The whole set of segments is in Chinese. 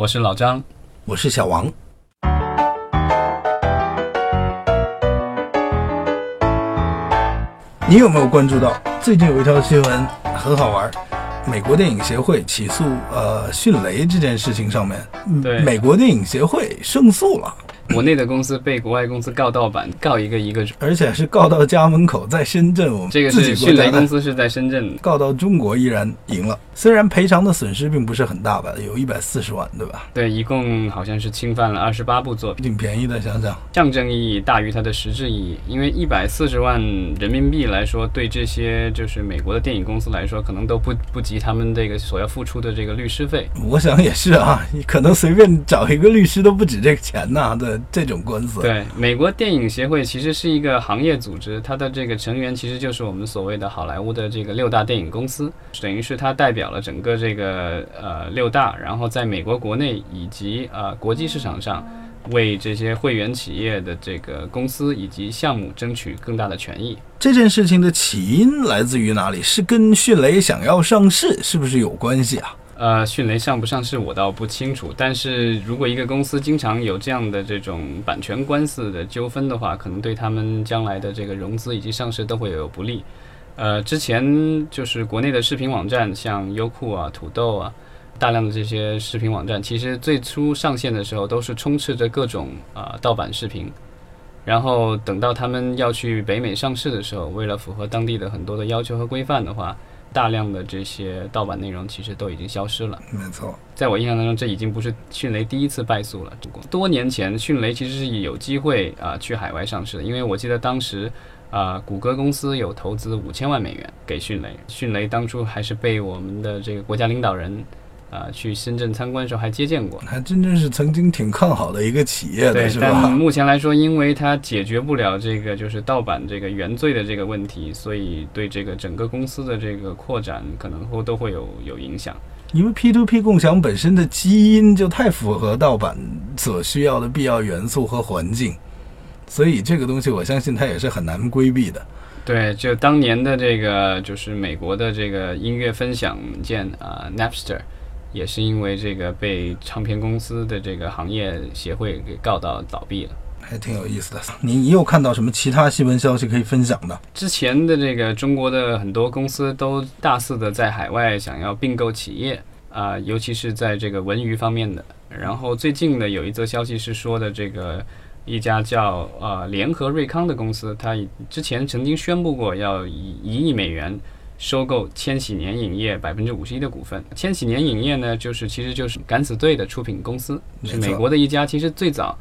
我是老张，我是小王。你有没有关注到最近有一条新闻很好玩？美国电影协会起诉呃迅雷这件事情上面，对美国电影协会胜诉了。国内的公司被国外公司告盗版，告一个一个。而且是告到家门口，在深圳，我们这个是迅雷公司是在深圳告到中国，依然赢了。虽然赔偿的损失并不是很大吧，有一百四十万，对吧？对，一共好像是侵犯了二十八部作品，挺便宜的，想想象征意义大于它的实质意义。因为一百四十万人民币来说，对这些就是美国的电影公司来说，可能都不不及他们这个所要付出的这个律师费。我想也是啊，你可能随便找一个律师都不止这个钱呐的这种官司。对，美国电影协会其实是一个行业组织，它的这个成员其实就是我们所谓的好莱坞的这个六大电影公司，等于是它代表了整个这个呃六大，然后在美国国内以及呃国际市场上，为这些会员企业的这个公司以及项目争取更大的权益。这件事情的起因来自于哪里？是跟迅雷想要上市是不是有关系啊？呃，迅雷上不上市我倒不清楚，但是如果一个公司经常有这样的这种版权官司的纠纷的话，可能对他们将来的这个融资以及上市都会有不利。呃，之前就是国内的视频网站，像优酷啊、土豆啊，大量的这些视频网站，其实最初上线的时候都是充斥着各种啊盗版视频，然后等到他们要去北美上市的时候，为了符合当地的很多的要求和规范的话。大量的这些盗版内容其实都已经消失了。没错，在我印象当中，这已经不是迅雷第一次败诉了。多年前，迅雷其实是有机会啊去海外上市的，因为我记得当时啊，谷歌公司有投资五千万美元给迅雷，迅雷当初还是被我们的这个国家领导人。啊，去深圳参观的时候还接见过，还真正是曾经挺看好的一个企业的，是吧？但目前来说，因为它解决不了这个就是盗版这个原罪的这个问题，所以对这个整个公司的这个扩展可能会都会有有影响。因为 P to P 共享本身的基因就太符合盗版所需要的必要元素和环境，所以这个东西我相信它也是很难规避的。对，就当年的这个就是美国的这个音乐分享件啊，Napster。也是因为这个被唱片公司的这个行业协会给告到倒闭了，还挺有意思的。你你有看到什么其他新闻消息可以分享的？之前的这个中国的很多公司都大肆的在海外想要并购企业啊，尤其是在这个文娱方面的。然后最近呢，有一则消息是说的，这个一家叫呃联合瑞康的公司，它之前曾经宣布过要以一亿美元。收购千禧年影业百分之五十一的股份。千禧年影业呢，就是其实就是敢死队的出品公司，是美国的一家。其实最早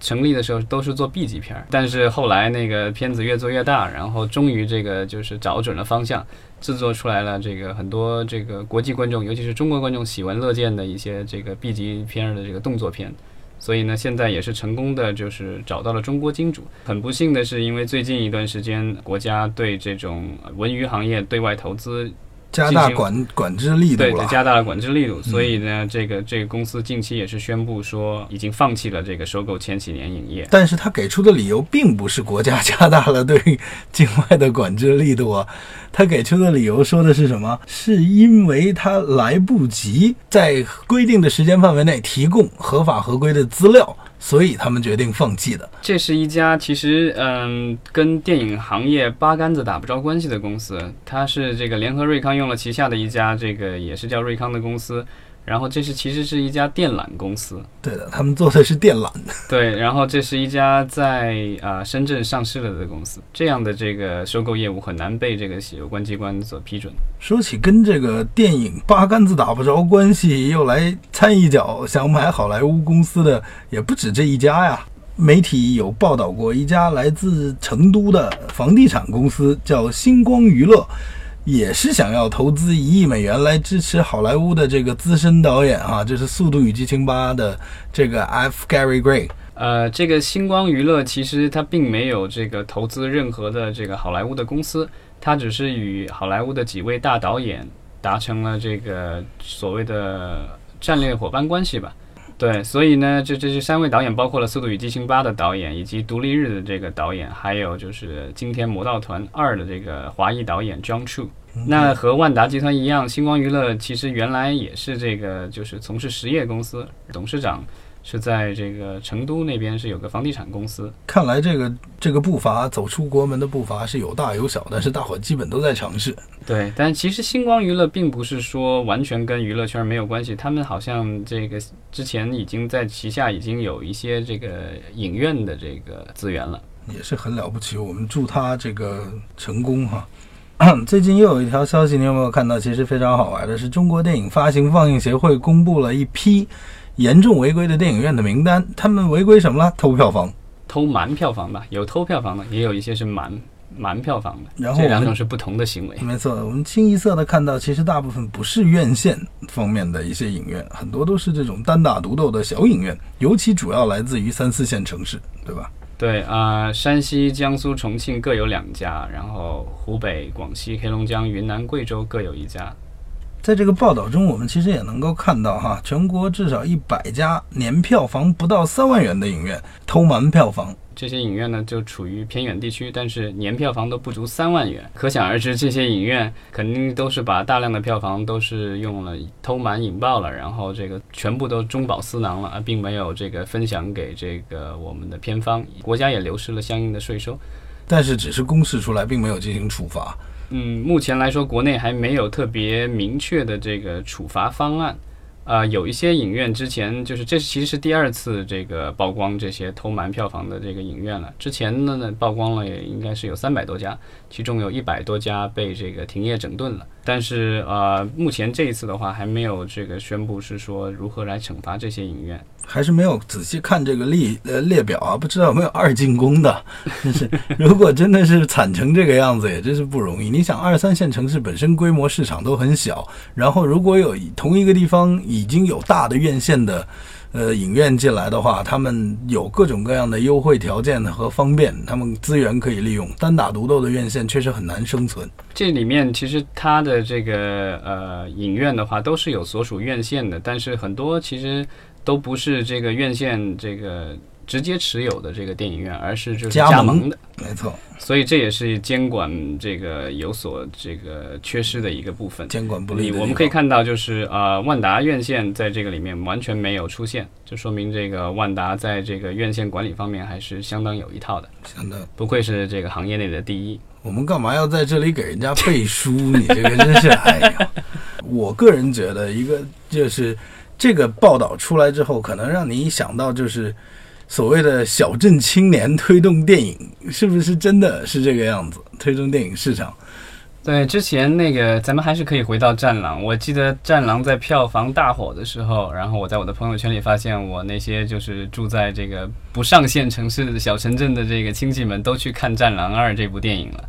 成立的时候都是做 B 级片儿，但是后来那个片子越做越大，然后终于这个就是找准了方向，制作出来了这个很多这个国际观众，尤其是中国观众喜闻乐见的一些这个 B 级片儿的这个动作片。所以呢，现在也是成功的，就是找到了中国金主。很不幸的是，因为最近一段时间，国家对这种文娱行业对外投资。加大管管制力度了，对，加大了管制力度，所以呢，这个这个公司近期也是宣布说，已经放弃了这个收购千禧年影业。但是他给出的理由并不是国家加大了对境外的管制力度啊，他给出的理由说的是什么？是因为他来不及在规定的时间范围内提供合法合规的资料。所以他们决定放弃的。这是一家其实嗯，跟电影行业八竿子打不着关系的公司。它是这个联合瑞康用了旗下的一家，这个也是叫瑞康的公司。然后这是其实是一家电缆公司，对的，他们做的是电缆。对，然后这是一家在啊深圳上市了的公司，这样的这个收购业务很难被这个有关机关所批准。说起跟这个电影八竿子打不着关系，又来掺一脚想买好莱坞公司的，也不止这一家呀。媒体有报道过一家来自成都的房地产公司，叫星光娱乐。也是想要投资一亿美元来支持好莱坞的这个资深导演啊，这是《速度与激情八》的这个 F. Gary Gray。呃，这个星光娱乐其实它并没有这个投资任何的这个好莱坞的公司，它只是与好莱坞的几位大导演达成了这个所谓的战略伙伴关系吧。对，所以呢，这这这三位导演包括了《速度与激情八》的导演，以及《独立日》的这个导演，还有就是《惊天魔盗团二》的这个华裔导演 John Chu。那和万达集团一样，星光娱乐其实原来也是这个就是从事实业公司，董事长是在这个成都那边是有个房地产公司。看来这个这个步伐走出国门的步伐是有大有小，但是大伙基本都在尝试。对，但其实星光娱乐并不是说完全跟娱乐圈没有关系，他们好像这个之前已经在旗下已经有一些这个影院的这个资源了。也是很了不起，我们祝他这个成功哈。最近又有一条消息，你有没有看到？其实非常好玩的是，中国电影发行放映协会公布了一批严重违规的电影院的名单。他们违规什么了？偷票房，偷瞒票房吧，有偷票房的，也有一些是瞒瞒票房的。然后这两种是不同的行为。没错，我们清一色的看到，其实大部分不是院线方面的一些影院，很多都是这种单打独斗的小影院，尤其主要来自于三四线城市，对吧？对啊、山西、江苏、重庆各有两家，然后湖北、广西、黑龙江、云南、贵州各有一家。在这个报道中，我们其实也能够看到，哈，全国至少一百家年票房不到三万元的影院偷瞒票房。这些影院呢，就处于偏远地区，但是年票房都不足三万元，可想而知，这些影院肯定都是把大量的票房都是用了偷瞒引爆了，然后这个全部都中饱私囊了，而并没有这个分享给这个我们的片方，国家也流失了相应的税收。但是只是公示出来，并没有进行处罚。嗯，目前来说，国内还没有特别明确的这个处罚方案。啊、有一些影院之前就是这其实是第二次这个曝光这些偷瞒票房的这个影院了。之前呢呢曝光了也应该是有三百多家，其中有一百多家被这个停业整顿了。但是呃，目前这一次的话还没有这个宣布是说如何来惩罚这些影院。还是没有仔细看这个列呃列表啊，不知道有没有二进宫的。真是，如果真的是惨成这个样子，也真是不容易。你想，二三线城市本身规模市场都很小，然后如果有同一个地方已经有大的院线的呃影院进来的话，他们有各种各样的优惠条件和方便，他们资源可以利用。单打独斗的院线确实很难生存。这里面其实它的这个呃影院的话都是有所属院线的，但是很多其实都不是这个院线这个直接持有的这个电影院，而是就是加盟的，没错，所以这也是监管这个有所这个缺失的一个部分。监管不力我们可以看到，就是呃，万达院线在这个里面完全没有出现，就说明这个万达在这个院线管理方面还是相当有一套的，相当不愧是这个行业内的第一。我们干嘛要在这里给人家背书？你这个真是，哎呀！我个人觉得，一个就是这个报道出来之后，可能让你想到就是所谓的小镇青年推动电影，是不是真的是这个样子？推动电影市场，对，之前那个咱们还是可以回到《战狼》。我记得《战狼》在票房大火的时候，然后我在我的朋友圈里发现，我那些就是住在这个不上线城市的小城镇的这个亲戚们都去看《战狼二》这部电影了。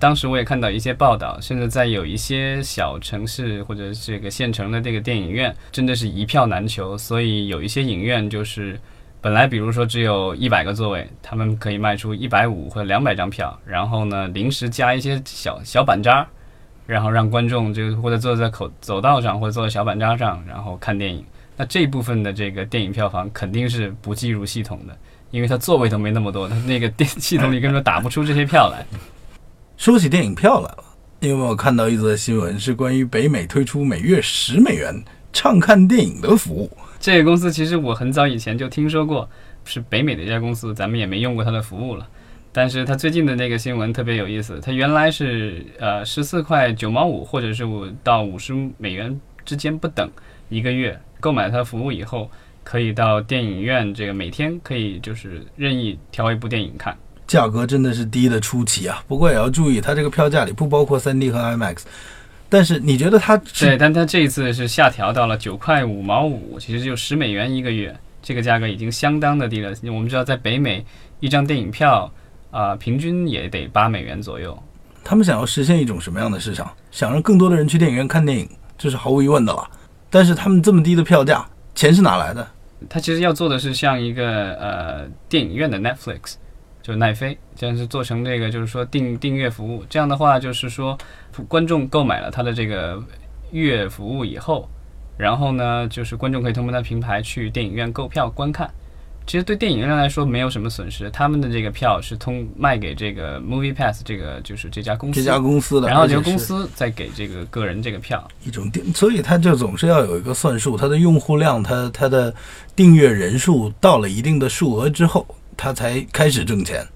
当时我也看到一些报道，甚至在有一些小城市或者这个县城的这个电影院，真的是一票难求。所以有一些影院就是本来比如说只有一百个座位，他们可以卖出一百五或者两百张票，然后呢临时加一些小小板扎，然后让观众就或者坐在口走道上或者坐在小板扎上，然后看电影。那这部分的这个电影票房肯定是不计入系统的，因为它座位都没那么多，它那个电系统里根本打不出这些票来。说起电影票来了，因为我看到一则新闻，是关于北美推出每月十美元畅看电影的服务？这个公司其实我很早以前就听说过，是北美的一家公司，咱们也没用过它的服务了。但是它最近的那个新闻特别有意思，它原来是呃十四块九毛五，或者是五到五十美元之间不等一个月，购买它服务以后，可以到电影院这个每天可以就是任意挑一部电影看。价格真的是低的出奇啊！不过也要注意，它这个票价里不包括 3D 和 IMAX。但是你觉得它对，但它这一次是下调到了九块五毛五，其实就十美元一个月，这个价格已经相当的低了。我们知道，在北美一张电影票啊、平均也得八美元左右。他们想要实现一种什么样的市场？想让更多的人去电影院看电影，这是毫无疑问的了。但是他们这么低的票价，钱是哪来的？他其实要做的是像一个呃电影院的 Netflix，就是奈飞，这样是做成这个就是说订订阅服务。这样的话，就是说观众购买了他的这个月服务以后，然后呢，就是观众可以通过他平台去电影院购票观看。其实对电影院来说没有什么损失，他们的这个票是通卖给这个 Movie Pass 这个就是这家公司，这家公司的，然后这个公司再给这个个人这个票。一种订，所以它就总是要有一个算数，它的用户量，它它的订阅人数到了一定的数额之后，它才开始挣钱。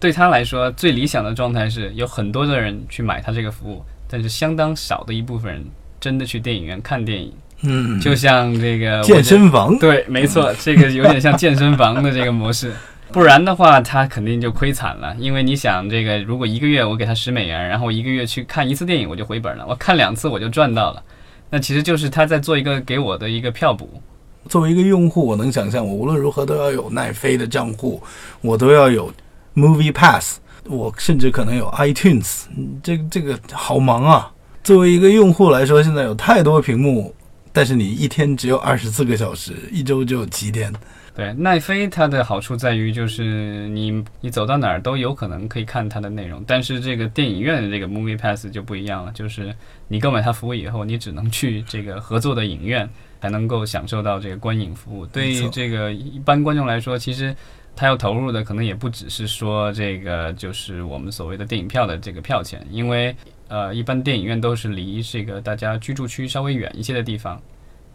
对他来说，最理想的状态是有很多的人去买他这个服务，但是相当少的一部分人真的去电影院看电影。嗯，就像这个健身房，对，没错，这个有点像健身房的这个模式。不然的话，他肯定就亏惨了。因为你想，这个如果一个月我给他十美元，然后我一个月去看一次电影，我就回本了；我看两次，我就赚到了。那其实就是他在做一个给我的一个票补。作为一个用户，我能想象，我无论如何都要有奈飞的账户，我都要有 Movie Pass，我甚至可能有 iTunes，这这个好忙啊！作为一个用户来说，现在有太多屏幕，但是你一天只有二十四个小时，一周就几天。对，奈飞它的好处在于就是你你走到哪儿都有可能可以看它的内容，但是这个电影院的这个 Movie Pass 就不一样了，就是你购买它服务以后，你只能去这个合作的影院才能够享受到这个观影服务。对于这个一般观众来说，其实他要投入的可能也不只是说这个就是我们所谓的电影票的这个票钱，因为呃一般电影院都是离这个大家居住区稍微远一些的地方。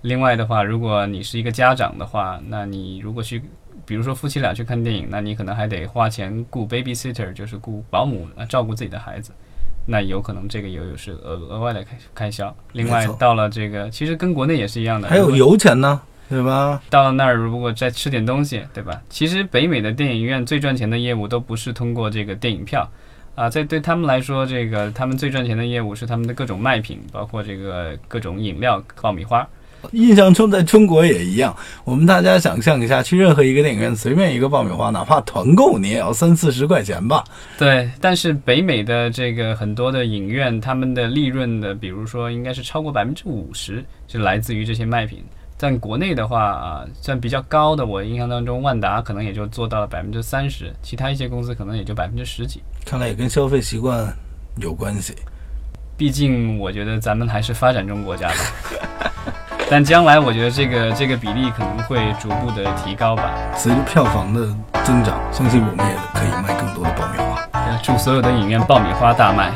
另外的话，如果你是一个家长的话，那你如果去，比如说夫妻俩去看电影，那你可能还得花钱雇 babysitter，就是雇保姆呃照顾自己的孩子，那有可能这个也有是额额外的开开销。另外到了这个，其实跟国内也是一样的，还有油钱呢，对吧？到了那儿，如果再吃点东西，对吧？其实北美的电影院最赚钱的业务都不是通过这个电影票，啊，在对他们来说，这个他们最赚钱的业务是他们的各种卖品，包括这个各种饮料、爆米花。印象中在中国也一样，我们大家想象一下，去任何一个电影院，随便一个爆米花，哪怕团购，你也要三四十块钱吧？对，但是北美的这个很多的影院，他们的利润的，比如说应该是超过百分之五十，是来自于这些卖品。在国内的话啊，算比较高的，我印象当中，万达可能也就做到了百分之三十，其他一些公司可能也就百分之十几。看来也跟消费习惯有关系。毕竟我觉得咱们还是发展中国家吧，但将来我觉得这个这个比例可能会逐步的提高吧。随着票房的增长，相信我们也可以卖更多的爆米花。祝所有的影院爆米花大卖。